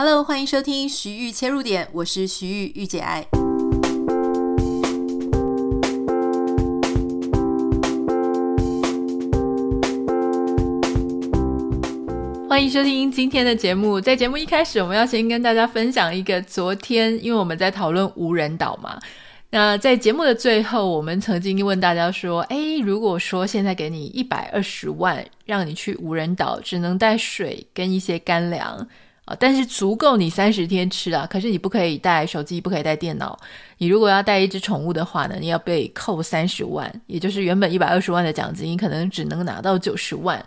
Hello，欢迎收听徐玉切入点，我是徐玉玉姐爱。欢迎收听今天的节目。在节目一开始，我们要先跟大家分享一个昨天，因为我们在讨论无人岛嘛。那在节目的最后，我们曾经问大家说：“诶，如果说现在给你一百二十万，让你去无人岛，只能带水跟一些干粮。”但是足够你三十天吃啊！可是你不可以带手机，不可以带电脑。你如果要带一只宠物的话呢，你要被扣三十万，也就是原本一百二十万的奖金，你可能只能拿到九十万。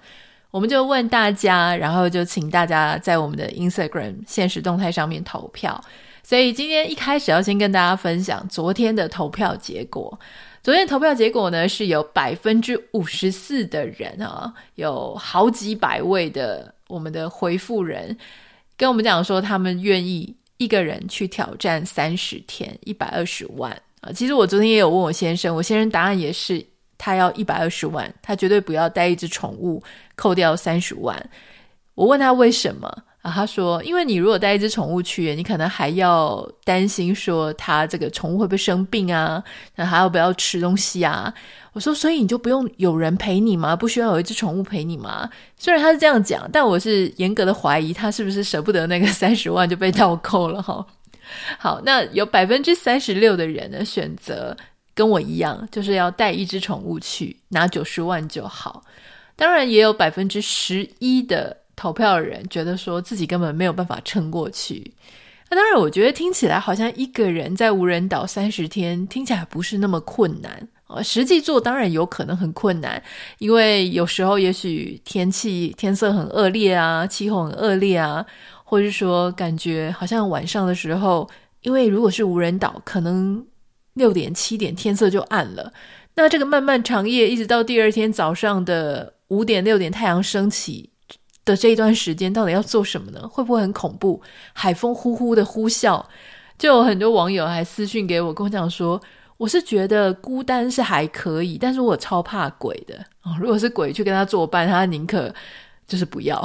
我们就问大家，然后就请大家在我们的 Instagram 现实动态上面投票。所以今天一开始要先跟大家分享昨天的投票结果。昨天投票结果呢，是有百分之五十四的人啊，有好几百位的我们的回复人。跟我们讲说，他们愿意一个人去挑战三十天，一百二十万啊！其实我昨天也有问我先生，我先生答案也是，他要一百二十万，他绝对不要带一只宠物，扣掉三十万。我问他为什么？啊，他说：“因为你如果带一只宠物去，你可能还要担心说它这个宠物会不会生病啊？那还要不要吃东西啊？”我说：“所以你就不用有人陪你吗？不需要有一只宠物陪你吗？”虽然他是这样讲，但我是严格的怀疑他是不是舍不得那个 三十万就被倒扣了哈。好，那有百分之三十六的人呢，选择跟我一样，就是要带一只宠物去，拿九十万就好。当然，也有百分之十一的。投票的人觉得说自己根本没有办法撑过去，那当然，我觉得听起来好像一个人在无人岛三十天听起来不是那么困难啊。实际做当然有可能很困难，因为有时候也许天气天色很恶劣啊，气候很恶劣啊，或者是说感觉好像晚上的时候，因为如果是无人岛，可能六点七点天色就暗了，那这个漫漫长夜一直到第二天早上的五点六点太阳升起。的这一段时间到底要做什么呢？会不会很恐怖？海风呼呼的呼啸，就有很多网友还私讯给我，跟我讲说，我是觉得孤单是还可以，但是我超怕鬼的哦。如果是鬼去跟他作伴，他宁可就是不要。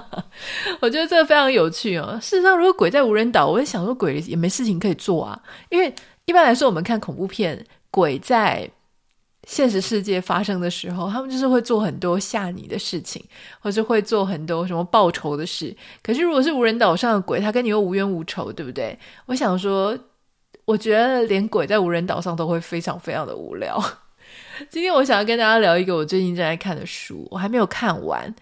我觉得这个非常有趣哦。事实上，如果鬼在无人岛，我会想说鬼也没事情可以做啊，因为一般来说，我们看恐怖片，鬼在。现实世界发生的时候，他们就是会做很多吓你的事情，或是会做很多什么报仇的事。可是如果是无人岛上的鬼，他跟你又无冤无仇，对不对？我想说，我觉得连鬼在无人岛上都会非常非常的无聊。今天我想要跟大家聊一个我最近正在看的书，我还没有看完。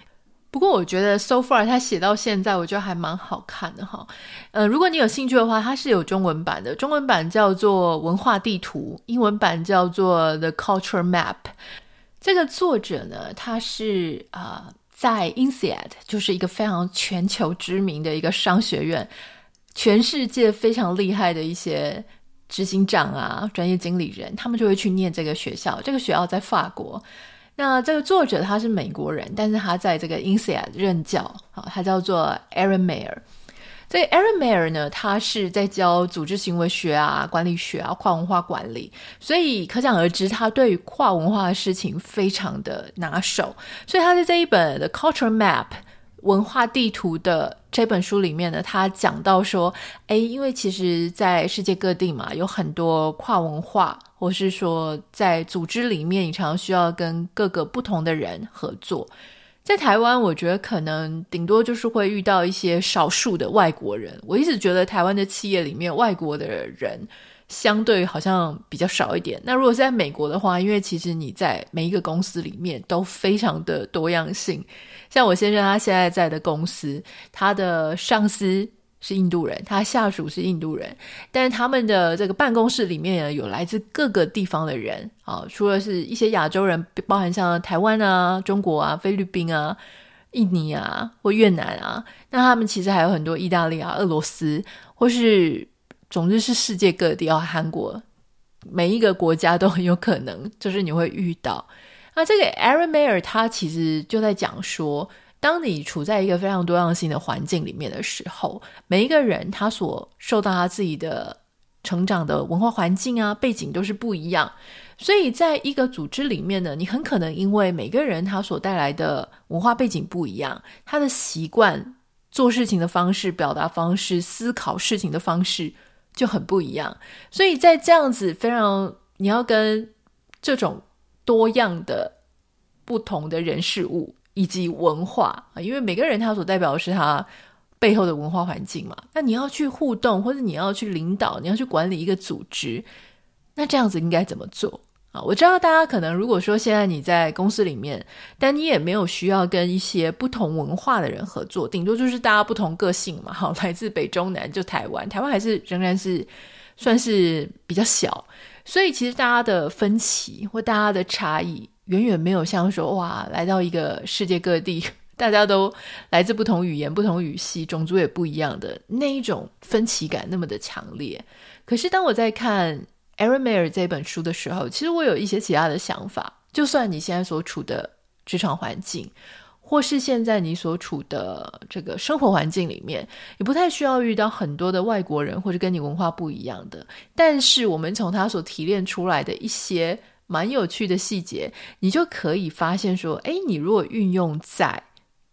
不过我觉得 so far 他写到现在，我觉得还蛮好看的哈。呃，如果你有兴趣的话，它是有中文版的，中文版叫做《文化地图》，英文版叫做《The Culture Map》。这个作者呢，他是啊、在 INSEAD，就是一个非常全球知名的一个商学院，全世界非常厉害的一些执行长啊、专业经理人，他们就会去念这个学校。这个学校在法国。那这个作者他是美国人，但是他在这个 INSEAD 任教，好，他叫做 Erin Meyer。这个 Erin Meyer 呢，他是在教组织行为学啊、管理学啊、跨文化管理，所以可想而知，他对于跨文化的事情非常的拿手。所以他在这一本的 Culture Map。文化地图的这本书里面呢，他讲到说，诶，因为其实，在世界各地嘛，有很多跨文化，或是说在组织里面，你常常需要跟各个不同的人合作。在台湾，我觉得可能顶多就是会遇到一些少数的外国人。我一直觉得台湾的企业里面，外国的人。相对好像比较少一点。那如果是在美国的话，因为其实你在每一个公司里面都非常的多样性。像我先生他现在在的公司，他的上司是印度人，他下属是印度人，但是他们的这个办公室里面有来自各个地方的人啊，除了是一些亚洲人，包含像台湾啊、中国啊、菲律宾啊、印尼啊或越南啊，那他们其实还有很多意大利啊、俄罗斯或是。总之是世界各地，哦，韩国每一个国家都很有可能，就是你会遇到。那这个 Erin Meyer 他其实就在讲说，当你处在一个非常多样性的环境里面的时候，每一个人他所受到他自己的成长的文化环境啊背景都是不一样，所以在一个组织里面呢，你很可能因为每个人他所带来的文化背景不一样，他的习惯。做事情的方式、表达方式、思考事情的方式就很不一样。所以在这样子非常，你要跟这种多样的不同的人事物以及文化啊，因为每个人他所代表的是他背后的文化环境嘛。那你要去互动，或者你要去领导，你要去管理一个组织，那这样子应该怎么做啊？我知道大家可能如果说现在你在公司里面，但你也没有需要跟一些不同文化的人合作，顶多就是大家不同个性嘛。好，来自北中南就台湾，台湾还是仍然是算是比较小，所以其实大家的分歧或大家的差异，远远没有像说哇，来到一个世界各地，大家都来自不同语言、不同语系、种族也不一样的那一种分歧感那么的强烈。可是当我在看 Erin Meyer 这本书的时候，其实我有一些其他的想法。就算你现在所处的职场环境，或是现在你所处的这个生活环境里面，也不太需要遇到很多的外国人，或者跟你文化不一样的。但是，我们从他所提炼出来的一些蛮有趣的细节，你就可以发现说，诶，你如果运用在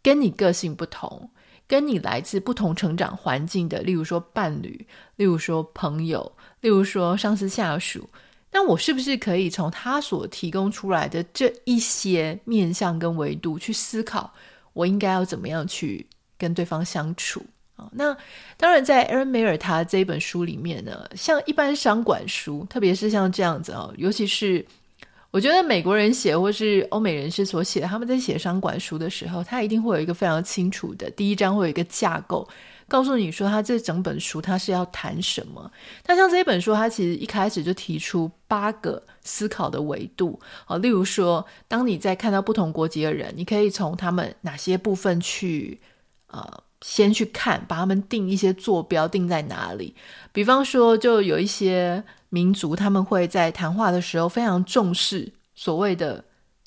跟你个性不同、跟你来自不同成长环境的，例如说伴侣，例如说朋友。例如说上司下属，那我是不是可以从他所提供出来的这一些面向跟维度去思考，我应该要怎么样去跟对方相处啊？那当然，在 Erin Meyer 他这一本书里面呢，像一般商管书，特别是像这样子哦，尤其是我觉得美国人写或是欧美人士所写的，他们在写商管书的时候，他一定会有一个非常清楚的第一章，会有一个架构。告诉你说，他这整本书他是要谈什么？那像这一本书，他其实一开始就提出八个思考的维度啊，例如说，当你在看到不同国籍的人，你可以从他们哪些部分去呃，先去看，把他们定一些坐标定在哪里。比方说，就有一些民族，他们会在谈话的时候非常重视所谓的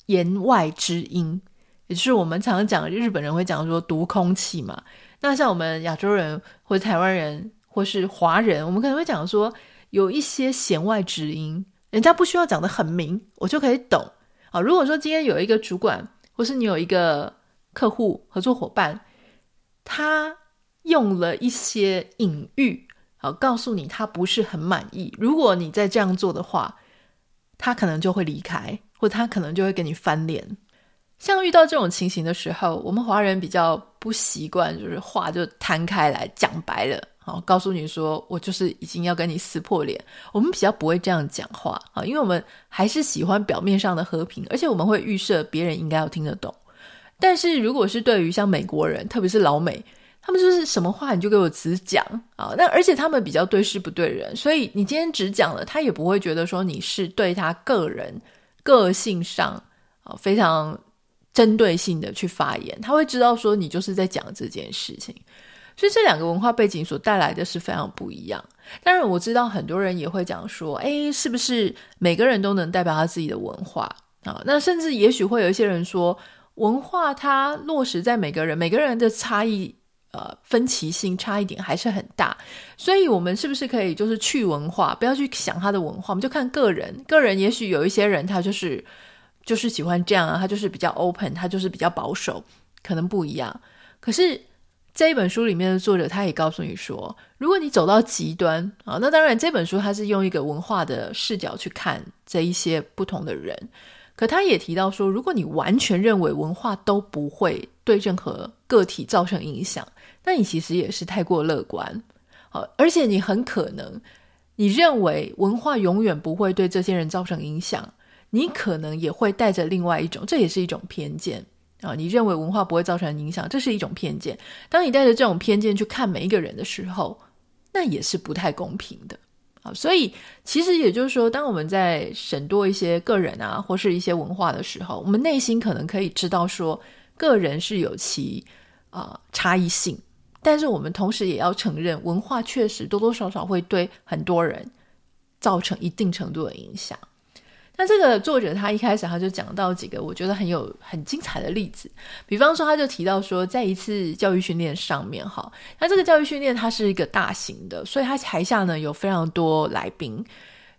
言外之音，也就是我们常常讲日本人会讲说读空气嘛。那像我们亚洲人或者台湾人或是华人，我们可能会讲说有一些弦外之音，人家不需要讲的很明，我就可以懂。啊，如果说今天有一个主管，或是你有一个客户合作伙伴，他用了一些隐喻，好告诉你他不是很满意。如果你再这样做的话，他可能就会离开，或他可能就会跟你翻脸。像遇到这种情形的时候，我们华人比较不习惯，就是话就摊开来讲白了，好，告诉你说我就是已经要跟你撕破脸。我们比较不会这样讲话啊，因为我们还是喜欢表面上的和平，而且我们会预设别人应该要听得懂。但是如果是对于像美国人，特别是老美，他们就是什么话你就给我直讲啊，那而且他们比较对事不对人，所以你今天只讲了，他也不会觉得说你是对他个人个性上啊非常。针对性的去发言，他会知道说你就是在讲这件事情，所以这两个文化背景所带来的是非常不一样。当然，我知道很多人也会讲说，哎，是不是每个人都能代表他自己的文化啊？那甚至也许会有一些人说，文化它落实在每个人，每个人的差异，呃，分歧性差异点还是很大。所以，我们是不是可以就是去文化，不要去想他的文化，我们就看个人。个人也许有一些人他就是。就是喜欢这样啊，他就是比较 open，他就是比较保守，可能不一样。可是这一本书里面的作者，他也告诉你说，如果你走到极端啊，那当然这本书他是用一个文化的视角去看这一些不同的人。可他也提到说，如果你完全认为文化都不会对任何个体造成影响，那你其实也是太过乐观。好，而且你很可能你认为文化永远不会对这些人造成影响。你可能也会带着另外一种，这也是一种偏见啊！你认为文化不会造成影响，这是一种偏见。当你带着这种偏见去看每一个人的时候，那也是不太公平的啊！所以，其实也就是说，当我们在审多一些个人啊，或是一些文化的时候，我们内心可能可以知道说，个人是有其啊、差异性，但是我们同时也要承认，文化确实多多少少会对很多人造成一定程度的影响。那这个作者他一开始他就讲到几个我觉得很有很精彩的例子，比方说他就提到说，在一次教育训练上面哈，那这个教育训练它是一个大型的，所以他台下呢有非常多来宾，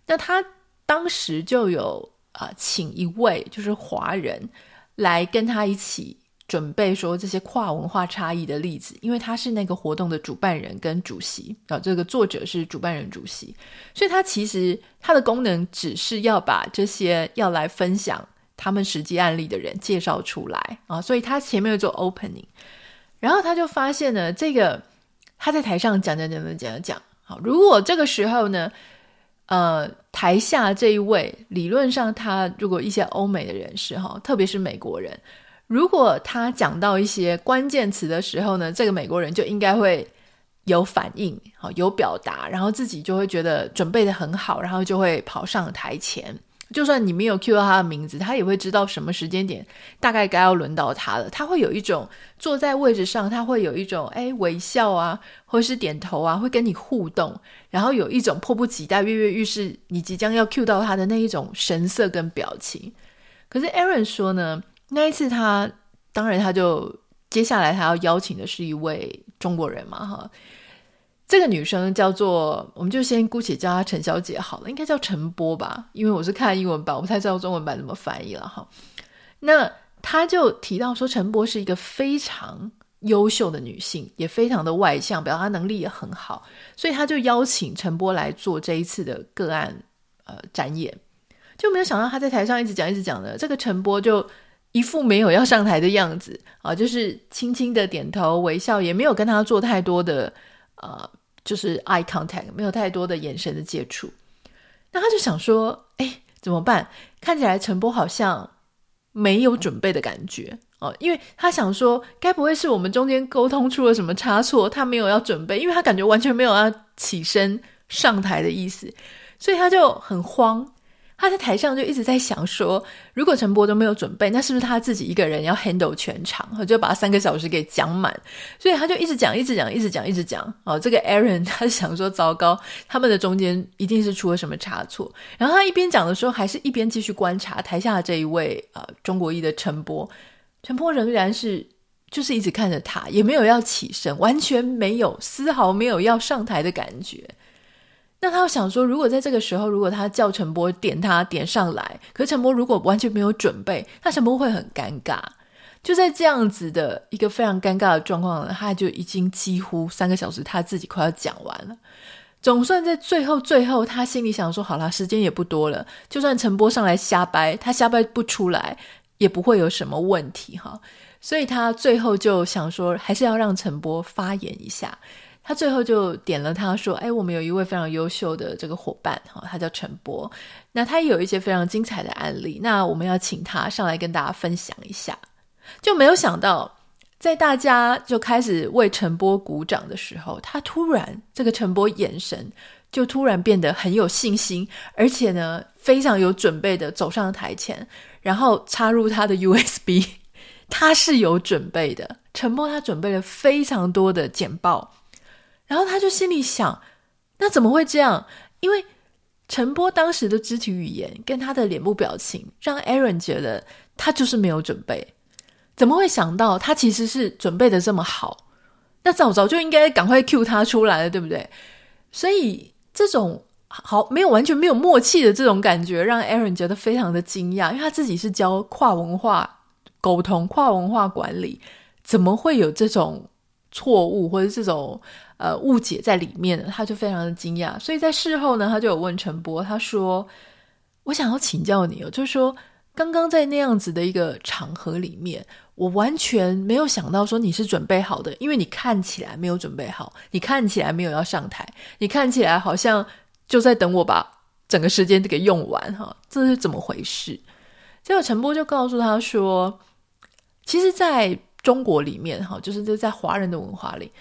那他当时就有啊、请一位就是华人来跟他一起准备说这些跨文化差异的例子，因为他是那个活动的主办人跟主席啊，这个作者是主办人主席，所以他其实他的功能只是要把这些要来分享他们实际案例的人介绍出来啊，所以他前面有做 opening，然后他就发现呢，这个他在台上讲讲讲讲讲讲，好，如果这个时候呢，呃，台下这一位理论上他如果一些欧美的人士哈，特别是美国人。如果他讲到一些关键词的时候呢，这个美国人就应该会有反应，好，有表达，然后自己就会觉得准备得很好，然后就会跑上台前。就算你没有 cue 到他的名字，他也会知道什么时间点大概该要轮到他了。他会有一种坐在位置上，他会有一种哎微笑啊，或是点头啊，会跟你互动，然后有一种迫不及待、跃跃欲试，你即将要 cue 到他的那一种神色跟表情。可是 Aaron 说呢，那一次他，当然他就接下来他要邀请的是一位中国人嘛，哈，这个女生叫做，我们就先姑且叫她陈小姐好了，应该叫陈波吧，因为我是看英文版，我不太知道中文版怎么翻译了哈。那他就提到说，陈波是一个非常优秀的女性，也非常的外向，表达能力也很好，所以他就邀请陈波来做这一次的个案呃展演，就没有想到他在台上一直讲一直讲的，这个陈波就。一副没有要上台的样子啊，就是轻轻的点头微笑，也没有跟他做太多的呃，就是 eye contact，没有太多的眼神的接触。那他就想说，哎，怎么办？看起来陈波好像没有准备的感觉哦，因为他想说，该不会是我们中间沟通出了什么差错？他没有要准备，因为他感觉完全没有要起身上台的意思，所以他就很慌。他在台上就一直在想说，如果陈波都没有准备，那是不是他自己一个人要 handle 全场？就把三个小时给讲满，所以他就一直讲，一直讲，一直讲，一直讲。哦，这个 Aaron 他想说，糟糕，他们的中间一定是出了什么差错。然后他一边讲的时候，还是一边继续观察台下这一位呃中国裔的陈波。陈波仍然是就是一直看着他，也没有要起身，完全没有丝毫没有要上台的感觉。那他又想说，如果在这个时候，如果他叫陈波点他点上来，可是陈波如果完全没有准备，那陈波会很尴尬。就在这样子的一个非常尴尬的状况，他就已经几乎三个小时他自己快要讲完了。总算在最后最后，他心里想说：好啦，时间也不多了，就算陈波上来瞎掰，他瞎掰不出来，也不会有什么问题哈。所以他最后就想说，还是要让陈波发言一下。他最后就点了，他说：“哎，我们有一位非常优秀的这个伙伴，哈，他叫陈波。那他有一些非常精彩的案例，那我们要请他上来跟大家分享一下。就没有想到，在大家就开始为陈波鼓掌的时候，他突然这个陈波眼神就突然变得很有信心，而且呢非常有准备的走上台前，然后插入他的 USB，他是有准备的。陈波他准备了非常多的简报。”然后他就心里想，那怎么会这样？因为陈波当时的肢体语言跟他的脸部表情，让 Aaron 觉得他就是没有准备。怎么会想到他其实是准备的这么好？那早早就应该赶快 cue 他出来了，对不对？所以这种好没有完全没有默契的这种感觉，让 Aaron 觉得非常的惊讶，因为他自己是教跨文化沟通、跨文化管理，怎么会有这种错误或者这种？呃，误解在里面，他就非常的惊讶。所以在事后呢，他就有问陈波，他说：“我想要请教你哦，就是说，刚刚在那样子的一个场合里面，我完全没有想到说你是准备好的，因为你看起来没有准备好，你看起来没有要上台，你看起来好像就在等我把整个时间都给用完哈，这是怎么回事？”结果陈波就告诉他说：“其实在中国里面哈，就是这在华人的文化里。”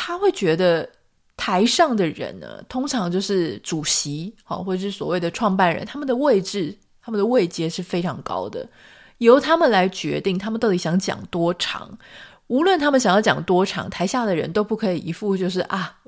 他会觉得台上的人呢，通常就是主席，哈，或者是所谓的创办人，他们的位置、他们的位阶是非常高的，由他们来决定他们到底想讲多长。无论他们想要讲多长，台下的人都不可以一副就是啊，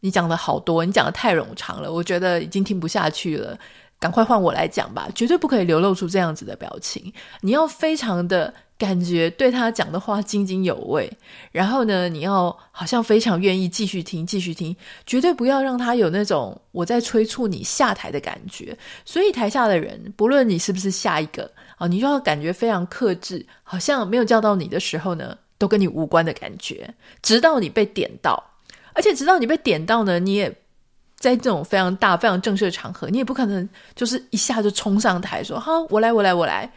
你讲的好多，你讲的太冗长了，我觉得已经听不下去了，赶快换我来讲吧，绝对不可以流露出这样子的表情。你要非常的感觉对他讲的话津津有味，然后呢，你要好像非常愿意继续听，继续听，绝对不要让他有那种我在催促你下台的感觉。所以台下的人，不论你是不是下一个啊，你就要感觉非常克制，好像没有叫到你的时候呢，都跟你无关的感觉，直到你被点到，而且直到你被点到呢，你也在这种非常大、非常正式的场合，你也不可能就是一下就冲上台说：“好，我来，我来，我来。”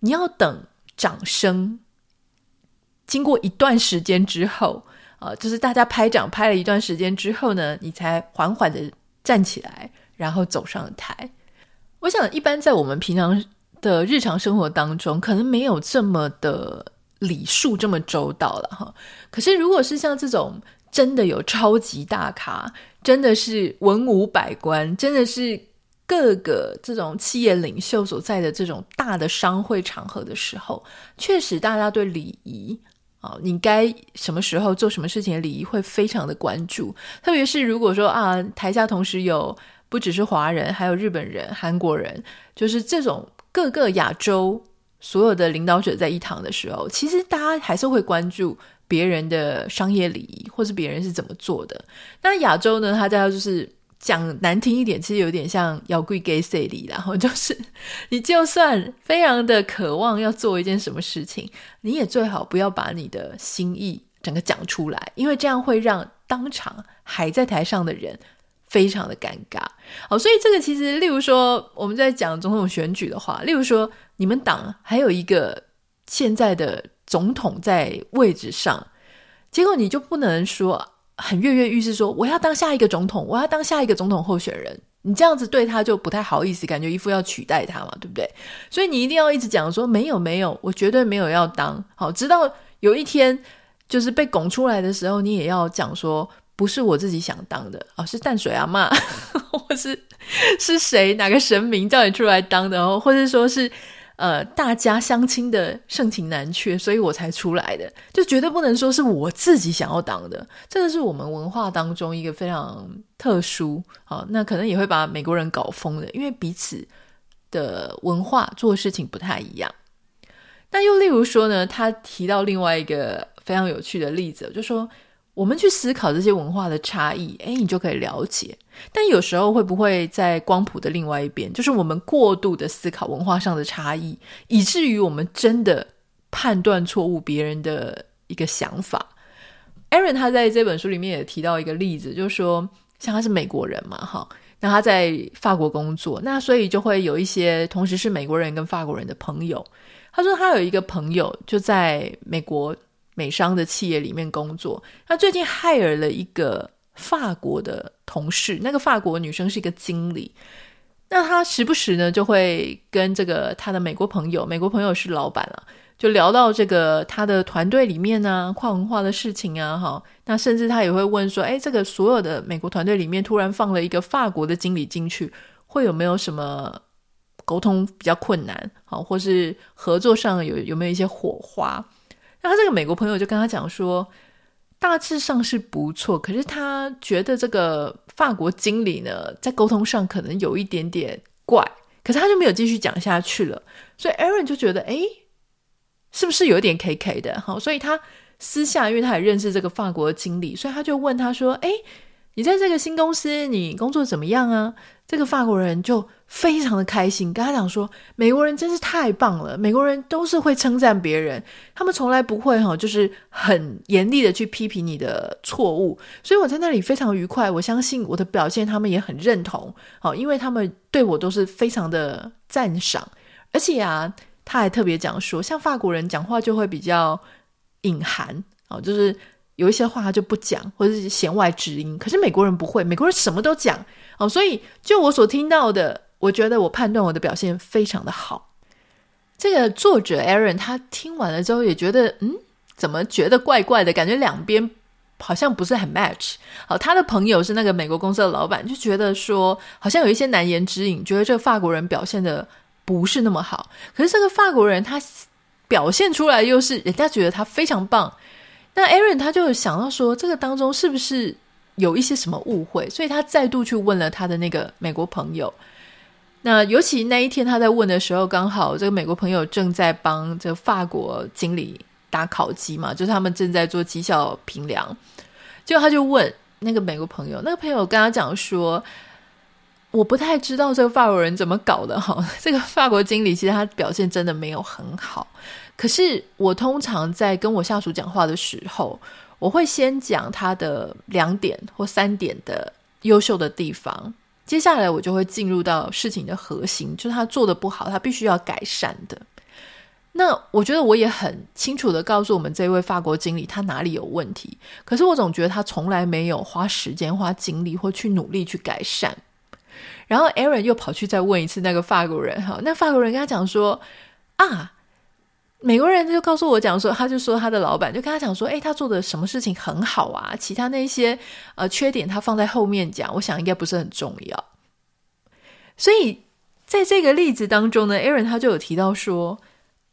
你要等。掌声经过一段时间之后，呃，就是大家拍掌拍了一段时间之后呢，你才缓缓的站起来，然后走上台。我想，一般在我们平常的日常生活当中，可能没有这么的礼数这么周到了哈。可是，如果是像这种真的有超级大咖，真的是文武百官，真的是。各个这种企业领袖所在的这种大的商会场合的时候，确实大家对礼仪啊，你该什么时候做什么事情的礼仪会非常的关注。特别是如果说啊，台下同时有不只是华人，还有日本人、韩国人，就是这种各个亚洲所有的领导者在一堂的时候，其实大家还是会关注别人的商业礼仪，或是别人是怎么做的。那亚洲呢，他家就是。讲难听一点，其实有点像要跪给谁礼，然后就是 你就算非常的渴望要做一件什么事情，你也最好不要把你的心意整个讲出来，因为这样会让当场还在台上的人非常的尴尬。好，所以这个其实，例如说我们在讲总统选举的话，例如说你们党还有一个现在的总统在位置上，结果你就不能说。很跃跃欲试，说我要当下一个总统，我要当下一个总统候选人。你这样子对他就不太好意思，感觉一副要取代他嘛，对不对？所以你一定要一直讲说没有没有，我绝对没有要当。好，直到有一天就是被拱出来的时候，你也要讲说不是我自己想当的啊，是淡水阿嬷，或是是谁哪个神明叫你出来当的哦，或者说是。呃，大家相亲的盛情难却，所以我才出来的，就绝对不能说是我自己想要当的。这个是我们文化当中一个非常特殊，好，那可能也会把美国人搞疯的，因为彼此的文化做事情不太一样。那又例如说呢，他提到另外一个非常有趣的例子，就说。我们去思考这些文化的差异，诶，你就可以了解。但有时候会不会在光谱的另外一边，就是我们过度的思考文化上的差异，以至于我们真的判断错误别人的一个想法。Aaron 他在这本书里面也提到一个例子，就是说，像他是美国人嘛，哈，那他在法国工作，那所以就会有一些同时是美国人跟法国人的朋友。他说他有一个朋友就在美国。美商的企业里面工作，他最近 hire 了一个法国的同事，那个法国女生是一个经理。那他时不时呢就会跟这个他的美国朋友，美国朋友是老板啊，就聊到这个他的团队里面呢跨文化的事情啊，哈。那甚至他也会问说，诶，这个所有的美国团队里面突然放了一个法国的经理进去，会有没有什么沟通比较困难？好，或是合作上有有没有一些火花？那他这个美国朋友就跟他讲说，大致上是不错，可是他觉得这个法国经理呢，在沟通上可能有一点点怪，可是他就没有继续讲下去了。所以 Aaron 就觉得，诶，是不是有点 KK 的？好，所以他私下，因为他也认识这个法国经理，所以他就问他说，诶，你在这个新公司，你工作怎么样啊？这个法国人就非常的开心，跟他讲说：“美国人真是太棒了，美国人都是会称赞别人，他们从来不会哈，就是很严厉的去批评你的错误。所以我在那里非常愉快，我相信我的表现他们也很认同，好，因为他们对我都是非常的赞赏。而且啊，他还特别讲说，像法国人讲话就会比较隐含，哦，就是有一些话他就不讲，或者是弦外之音。可是美国人不会，美国人什么都讲。”哦，所以就我所听到的，我觉得我判断我的表现非常的好。这个作者 Aaron 他听完了之后也觉得，嗯，怎么觉得怪怪的？感觉两边好像不是很 match。好，他的朋友是那个美国公司的老板，就觉得说好像有一些难言之隐，觉得这个法国人表现的不是那么好。可是这个法国人他表现出来又是人家觉得他非常棒。那 Aaron 他就想到说，这个当中是不是？有一些什么误会，所以他再度去问了他的那个美国朋友。那尤其那一天他在问的时候，刚好这个美国朋友正在帮这个法国经理打烤鸡嘛，就是他们正在做绩效评量。结果他就问那个美国朋友，那个朋友跟他讲说：“我不太知道这个法国人怎么搞的哈，这个法国经理其实他表现真的没有很好。可是我通常在跟我下属讲话的时候，我会先讲他的两点或三点的优秀的地方。”接下来我就会进入到事情的核心，就是他做的不好，他必须要改善的。那我觉得我也很清楚的告诉我们这位法国经理他哪里有问题，可是我总觉得他从来没有花时间、花精力或去努力去改善。然后 Aaron 又跑去再问一次那个法国人，哈，那法国人跟他讲说啊。美国人就告诉我讲说，他就说他的老板就跟他讲说，诶，他做的什么事情很好啊，其他那些呃缺点他放在后面讲，我想应该不是很重要。所以在这个例子当中呢，Aaron 他就有提到说，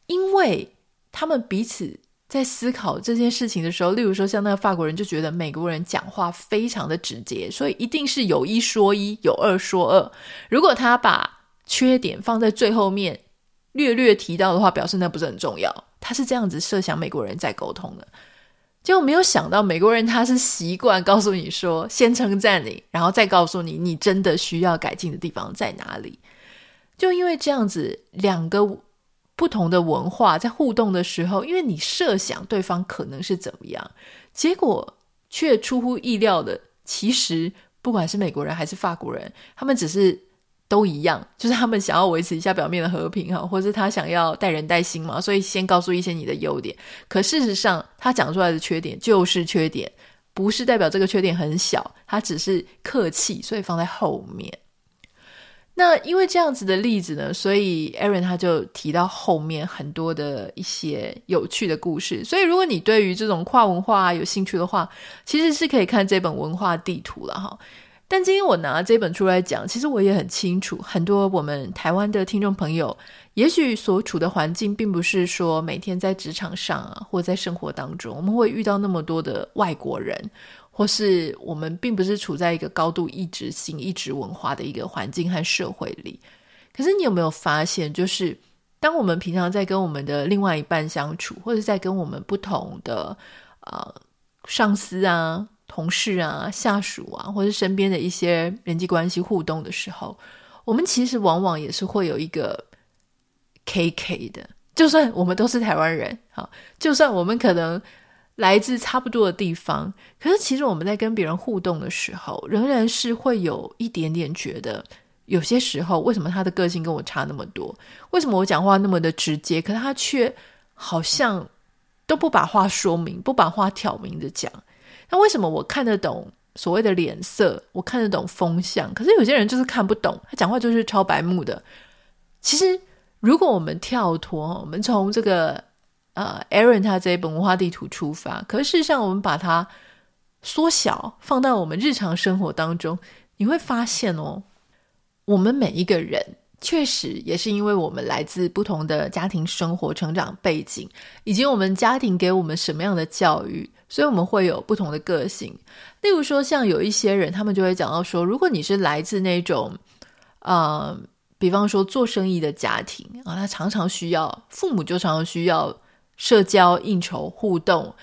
因为他们彼此在思考这件事情的时候，例如说像那个法国人就觉得美国人讲话非常的直接，所以一定是有一说一，有二说二。如果他把缺点放在最后面。略略提到的话，表示那不是很重要。他是这样子设想美国人在沟通的，结果没有想到美国人他是习惯告诉你说，先称赞你，然后再告诉你你真的需要改进的地方在哪里。就因为这样子，两个不同的文化在互动的时候，因为你设想对方可能是怎么样，结果却出乎意料的，其实不管是美国人还是法国人，他们只是。都一样，就是他们想要维持一下表面的和平哈，或者是他想要带人带心嘛，所以先告诉一些你的优点。可事实上，他讲出来的缺点就是缺点，不是代表这个缺点很小，他只是客气，所以放在后面。那因为这样子的例子呢，所以 Aaron 他就提到后面很多的一些有趣的故事。所以如果你对于这种跨文化有兴趣的话，其实是可以看这本文化地图了哈。但今天我拿这本书来讲，其实我也很清楚，很多我们台湾的听众朋友，也许所处的环境并不是说每天在职场上啊，或在生活当中，我们会遇到那么多的外国人，或是我们并不是处在一个高度异质性、异质文化的一个环境和社会里。可是你有没有发现，就是当我们平常在跟我们的另外一半相处，或者在跟我们不同的呃上司啊，同事啊、下属啊，或者身边的一些人际关系互动的时候，我们其实往往也是会有一个 KK 的。就算我们都是台湾人，好，就算我们可能来自差不多的地方，可是其实我们在跟别人互动的时候，仍然是会有一点点觉得，有些时候为什么他的个性跟我差那么多？为什么我讲话那么的直接，可他却好像都不把话说明，不把话挑明的讲？那为什么我看得懂所谓的脸色，我看得懂风向，可是有些人就是看不懂，他讲话就是超白目的。其实，如果我们跳脱，我们从这个呃，Aaron 他这一本文化地图出发，可是事实上我们把它缩小，放到我们日常生活当中，你会发现哦，我们每一个人确实也是因为我们来自不同的家庭生活、成长背景，以及我们家庭给我们什么样的教育。所以我们会有不同的个性，例如说，像有一些人，他们就会讲到说，如果你是来自那种，呃，比方说做生意的家庭啊，他常常需要父母就常常需要社交、应酬、互动，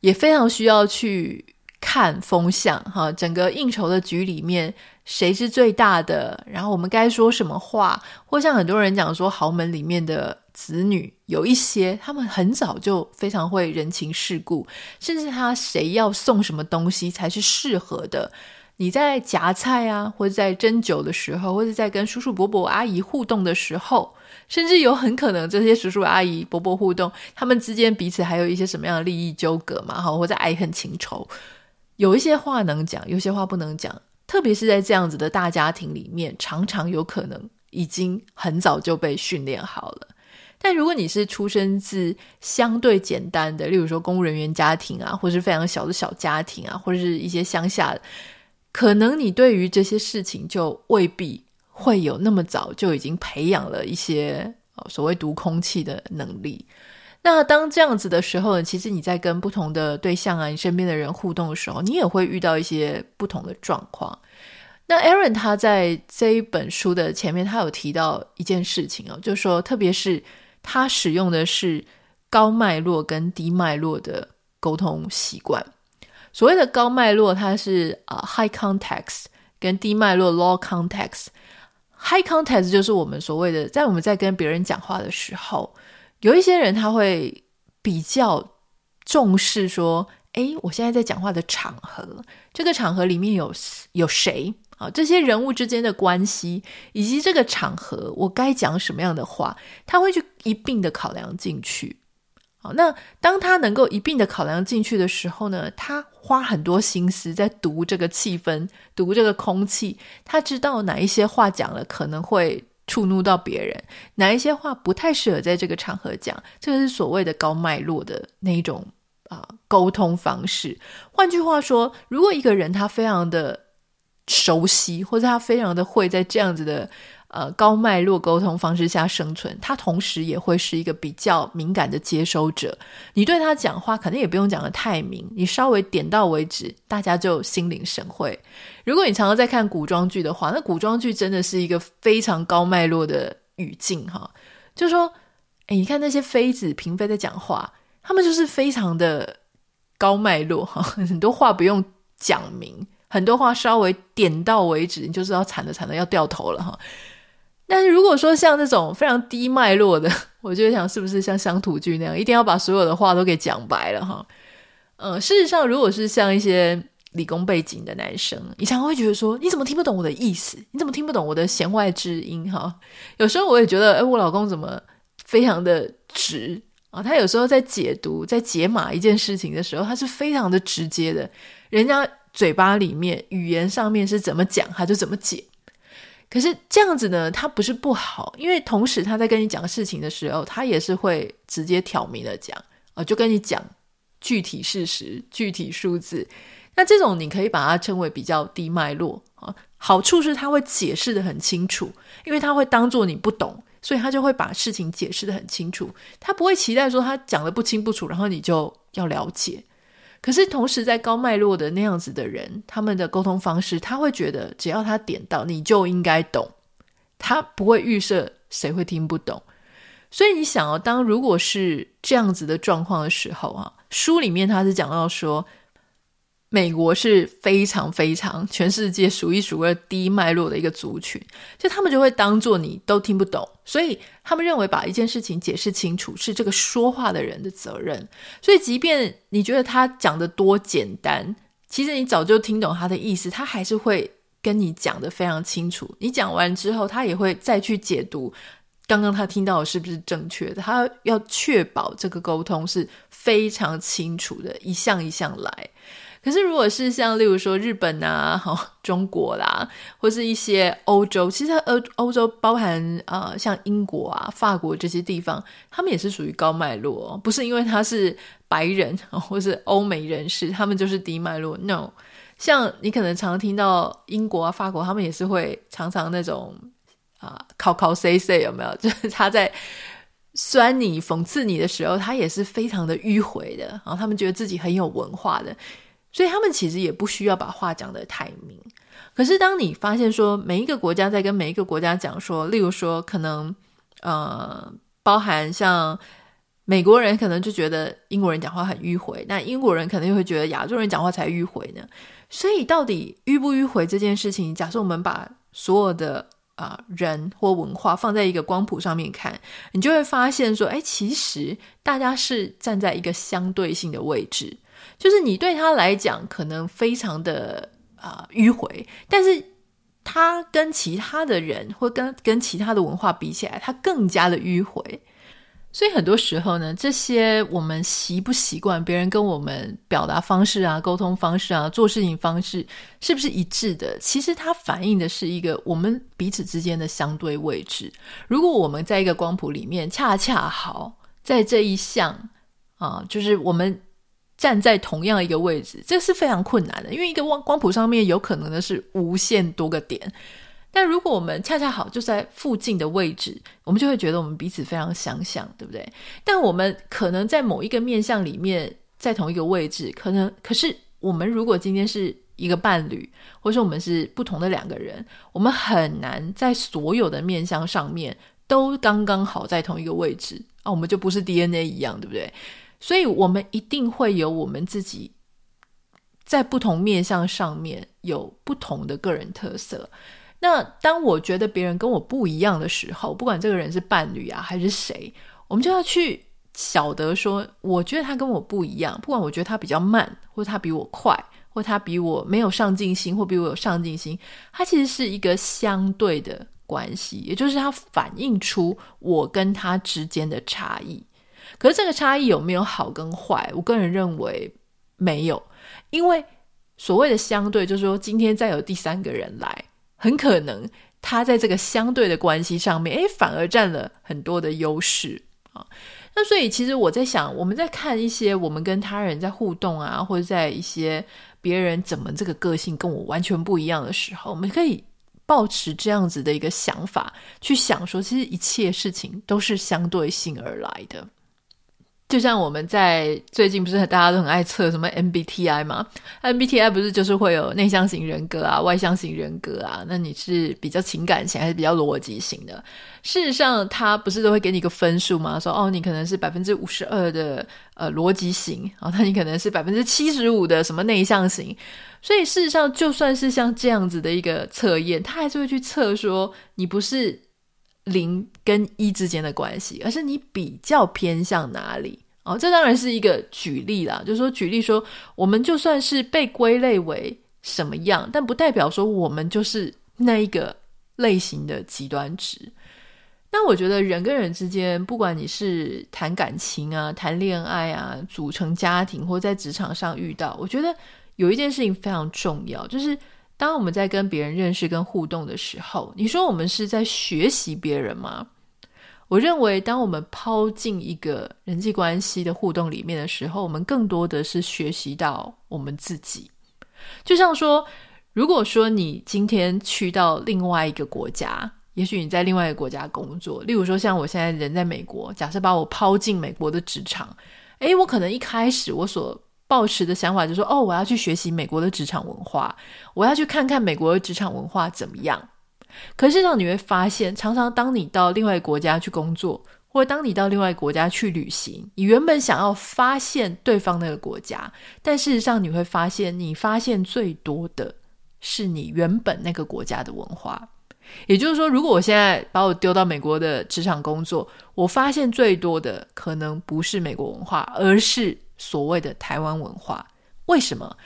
也非常需要去看风向哈，整个应酬的局里面谁是最大的，然后我们该说什么话，或像很多人讲说豪门里面的。子女有一些，他们很早就非常会人情世故，甚至他谁要送什么东西才是适合的。你在夹菜啊，或者在斟酒的时候，或者在跟叔叔伯伯阿姨互动的时候，甚至有很可能这些叔叔阿姨伯伯互动，他们之间彼此还有一些什么样的利益纠葛嘛？哈，或者爱恨情仇，有一些话能讲，有些话不能讲。特别是在这样子的大家庭里面，常常有可能已经很早就被训练好了。但如果你是出生自相对简单的，例如说公务人员家庭啊，或是非常小的小家庭啊，或者是一些乡下，可能你对于这些事情就未必会有那么早就已经培养了一些所谓读空气的能力。那当这样子的时候呢，其实你在跟不同的对象啊，你身边的人互动的时候，你也会遇到一些不同的状况。那 Aaron 他在这一本书的前面，他有提到一件事情哦，就是说，特别是他使用的是高脉络跟低脉络的沟通习惯。所谓的高脉络，它是啊、uh, high context，跟低脉络 low context。high context 就是我们所谓的，在我们在跟别人讲话的时候，有一些人他会比较重视说，诶，我现在在讲话的场合，这个场合里面有有谁？啊，这些人物之间的关系，以及这个场合，我该讲什么样的话，他会去一并的考量进去。好，那当他能够一并的考量进去的时候呢，他花很多心思在读这个气氛，读这个空气，他知道哪一些话讲了可能会触怒到别人，哪一些话不太适合在这个场合讲，这个是所谓的高脉络的那一种啊沟通方式。换句话说，如果一个人他非常的熟悉，或者他非常的会在这样子的呃高脉络沟通方式下生存，他同时也会是一个比较敏感的接收者。你对他讲话，可能也不用讲的太明，你稍微点到为止，大家就心领神会。如果你常常在看古装剧的话，那古装剧真的是一个非常高脉络的语境哈，就说，哎，你看那些妃子、嫔妃在讲话，他们就是非常的高脉络哈，很多话不用讲明。很多话稍微点到为止，你就知道惨了惨了，要掉头了哈。但是如果说像这种非常低脉络的，我就想是不是像乡土剧那样，一定要把所有的话都给讲白了哈？嗯，事实上，如果是像一些理工背景的男生，你常常会觉得说，你怎么听不懂我的意思？你怎么听不懂我的弦外之音？哈，有时候我也觉得，哎，我老公怎么非常的直啊？他有时候在解读、在解码一件事情的时候，他是非常的直接的，人家。嘴巴里面语言上面是怎么讲，他就怎么解。可是这样子呢，他不是不好，因为同时他在跟你讲事情的时候，他也是会直接挑明的讲啊，就跟你讲具体事实、具体数字。那这种你可以把它称为比较低脉络啊。好处是他会解释得很清楚，因为他会当做你不懂，所以他就会把事情解释得很清楚。他不会期待说他讲得不清不楚，然后你就要了解。可是同时，在高脉络的那样子的人，他们的沟通方式，他会觉得只要他点到，你就应该懂，他不会预设谁会听不懂。所以你想哦，当如果是这样子的状况的时候啊，书里面他是讲到说。美国是非常非常全世界数一数二低脉络的一个族群，就他们就会当做你都听不懂，所以他们认为把一件事情解释清楚是这个说话的人的责任。所以，即便你觉得他讲得多简单，其实你早就听懂他的意思，他还是会跟你讲得非常清楚。你讲完之后，他也会再去解读刚刚他听到的是不是正确的，他要确保这个沟通是非常清楚的，一项一项来。可是，如果是像例如说日本啊、哈中国啦，或是一些欧洲，其实欧欧洲包含呃像英国啊、法国这些地方，他们也是属于高脉络，不是因为他是白人或是欧美人士，他们就是低脉络。No，像你可能常常听到英国啊、法国，他们也是会常常那种啊考考 say say 有没有？就是他在酸你、讽刺你的时候，他也是非常的迂回的，然后他们觉得自己很有文化的。所以他们其实也不需要把话讲得太明。可是当你发现说，每一个国家在跟每一个国家讲说，例如说可能呃，包含像美国人可能就觉得英国人讲话很迂回，那英国人可能又会觉得亚洲人讲话才迂回呢。所以到底迂不迂回这件事情，假设我们把所有的啊、人或文化放在一个光谱上面看，你就会发现说，哎，其实大家是站在一个相对性的位置。就是你对他来讲可能非常的啊、迂回，但是他跟其他的人或跟跟其他的文化比起来，他更加的迂回。所以很多时候呢，这些我们习不习惯别人跟我们表达方式啊、沟通方式啊、做事情方式是不是一致的？其实它反映的是一个我们彼此之间的相对位置。如果我们在一个光谱里面，恰恰好在这一项啊，就是我们。站在同样一个位置，这是非常困难的，因为一个光光谱上面有可能的是无限多个点。但如果我们恰恰好就在附近的位置，我们就会觉得我们彼此非常相像，对不对？但我们可能在某一个面向里面，在同一个位置，可能可是我们如果今天是一个伴侣，或者说我们是不同的两个人，我们很难在所有的面向上面都刚刚好在同一个位置啊，我们就不是 DNA 一样，对不对？所以，我们一定会有我们自己在不同面向上面有不同的个人特色。那当我觉得别人跟我不一样的时候，不管这个人是伴侣啊还是谁，我们就要去晓得说，我觉得他跟我不一样。不管我觉得他比较慢，或他比我快，或他比我没有上进心，或比我有上进心，他其实是一个相对的关系，也就是他反映出我跟他之间的差异。可是这个差异有没有好跟坏？我个人认为没有，因为所谓的相对，就是说今天再有第三个人来，很可能他在这个相对的关系上面，诶，反而占了很多的优势啊。那所以其实我在想，我们在看一些我们跟他人在互动啊，或者在一些别人怎么这个个性跟我完全不一样的时候，我们可以抱持这样子的一个想法去想说，其实一切事情都是相对性而来的。就像我们在最近不是大家都很爱测什么 MBTI 吗？MBTI 不是就是会有内向型人格啊、外向型人格啊？那你是比较情感型还是比较逻辑型的？事实上，它不是都会给你一个分数吗？说哦，你可能是百分之五十二的呃逻辑型啊，那你可能是百分之七十五的什么内向型。所以事实上，就算是像这样子的一个测验，它还是会去测说你不是。零跟一之间的关系，而是你比较偏向哪里哦？这当然是一个举例啦，就是说举例说，我们就算是被归类为什么样，但不代表说我们就是那一个类型的极端值。那我觉得人跟人之间，不管你是谈感情啊、谈恋爱啊、组成家庭，或在职场上遇到，我觉得有一件事情非常重要，就是。当我们在跟别人认识跟互动的时候，你说我们是在学习别人吗？我认为，当我们抛进一个人际关系的互动里面的时候，我们更多的是学习到我们自己。就像说，如果说你今天去到另外一个国家，也许你在另外一个国家工作，例如说像我现在人在美国，假设把我抛进美国的职场，诶，我可能一开始我所抱持的想法就是说，哦，我要去学习美国的职场文化，我要去看看美国的职场文化怎么样。可是，让你会发现，常常当你到另外一个国家去工作，或者当你到另外一个国家去旅行，你原本想要发现对方那个国家，但事实上你会发现，你发现最多的是你原本那个国家的文化。也就是说，如果我现在把我丢到美国的职场工作，我发现最多的可能不是美国文化，而是所谓的台湾文化。为什么？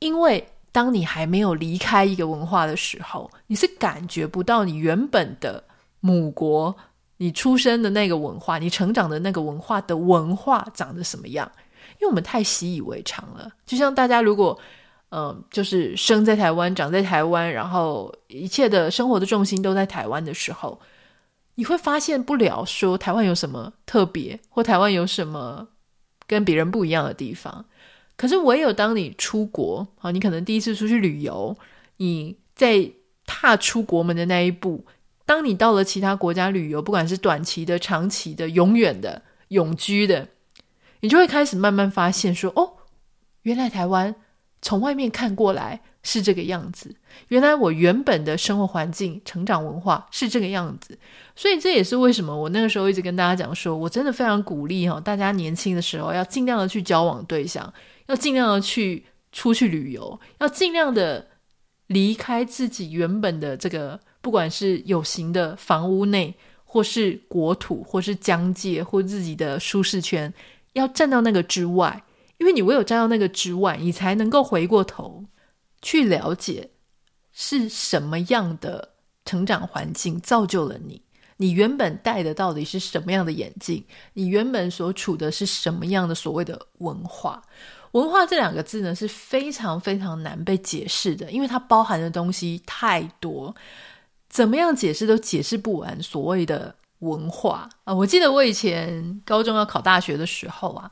因为当你还没有离开一个文化的时候，你是感觉不到你原本的母国、你出生的那个文化、你成长的那个文化的文化长得什么样。因为我们太习以为常了。就像大家如果嗯，就是生在台湾、长在台湾，然后一切的生活的重心都在台湾的时候，你会发现不了说台湾有什么特别，或台湾有什么跟别人不一样的地方。可是唯有当你出国啊，你可能第一次出去旅游，你在踏出国门的那一步，当你到了其他国家旅游，不管是短期的、长期的、永远的、永居的，你就会开始慢慢发现说，哦，原来台湾。从外面看过来是这个样子，原来我原本的生活环境、成长文化是这个样子，所以这也是为什么我那个时候一直跟大家讲说，我真的非常鼓励哈，大家年轻的时候要尽量的去交往对象，要尽量的去出去旅游，要尽量的离开自己原本的这个，不管是有形的房屋内，或是国土，或是疆界，或自己的舒适圈，要站到那个之外。因为你唯有站到那个之外，你才能够回过头去了解是什么样的成长环境造就了你。你原本戴的到底是什么样的眼镜？你原本所处的是什么样的所谓的文化？文化这两个字呢，是非常非常难被解释的，因为它包含的东西太多，怎么样解释都解释不完。所谓的文化啊，我记得我以前高中要考大学的时候啊。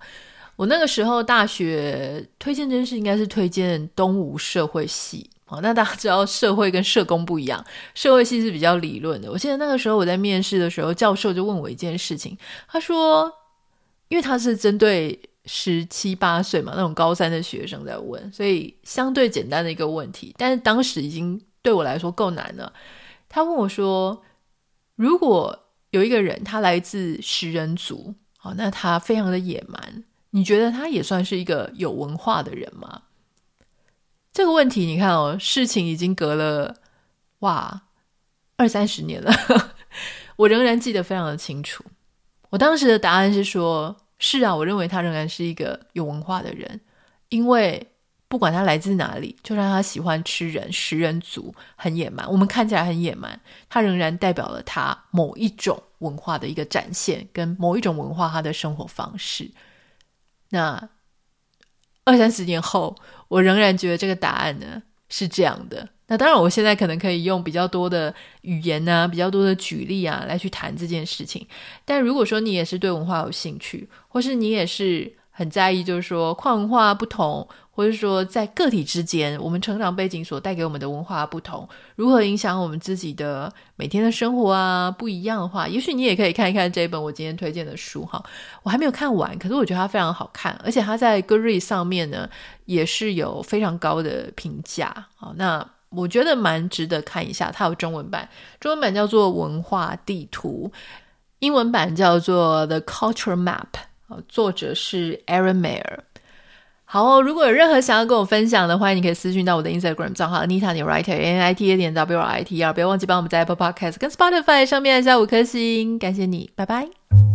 我那个时候大学推荐真是应该是推荐东吴社会系啊，那大家知道社会跟社工不一样，社会系是比较理论的。我记得那个时候我在面试的时候，教授就问我一件事情，他说，因为他是针对十七八岁嘛，那种高三的学生在问，所以相对简单的一个问题，但是当时已经对我来说够难了。他问我说：“如果有一个人他来自食人族，哦，那他非常的野蛮，你觉得他也算是一个有文化的人吗？”这个问题，你看哦，事情已经隔了哇二三十年了，我仍然记得非常的清楚。我当时的答案是说。是啊，我认为他仍然是一个有文化的人，因为不管他来自哪里，就算他喜欢吃人、食人族，很野蛮，我们看起来很野蛮，他仍然代表了他某一种文化的一个展现，跟某一种文化他的生活方式。那二三十年后，我仍然觉得这个答案呢是这样的。那当然，我现在可能可以用比较多的语言啊，比较多的举例啊，来去谈这件事情。但如果说你也是对文化有兴趣，或是你也是很在意，就是说跨文化不同，或者说在个体之间，我们成长背景所带给我们的文化不同，如何影响我们自己的每天的生活啊，不一样的话，也许你也可以看一看这本我今天推荐的书哈。我还没有看完，可是我觉得它非常好看，而且它在 g o o d r e 上面呢也是有非常高的评价。好，那。我觉得蛮值得看一下，它有中文版，中文版叫做《文化地图》，英文版叫做《The Culture Map》，作者是 Erin Meyer。好哦，如果有任何想要跟我分享的话，欢迎你可以私讯到我的 Instagram 账号 Anita 点 Writer N I T A 点 W R I T E R，不要忘记帮我们在 Apple Podcast 跟 Spotify 上面按下五颗星，感谢你，拜拜。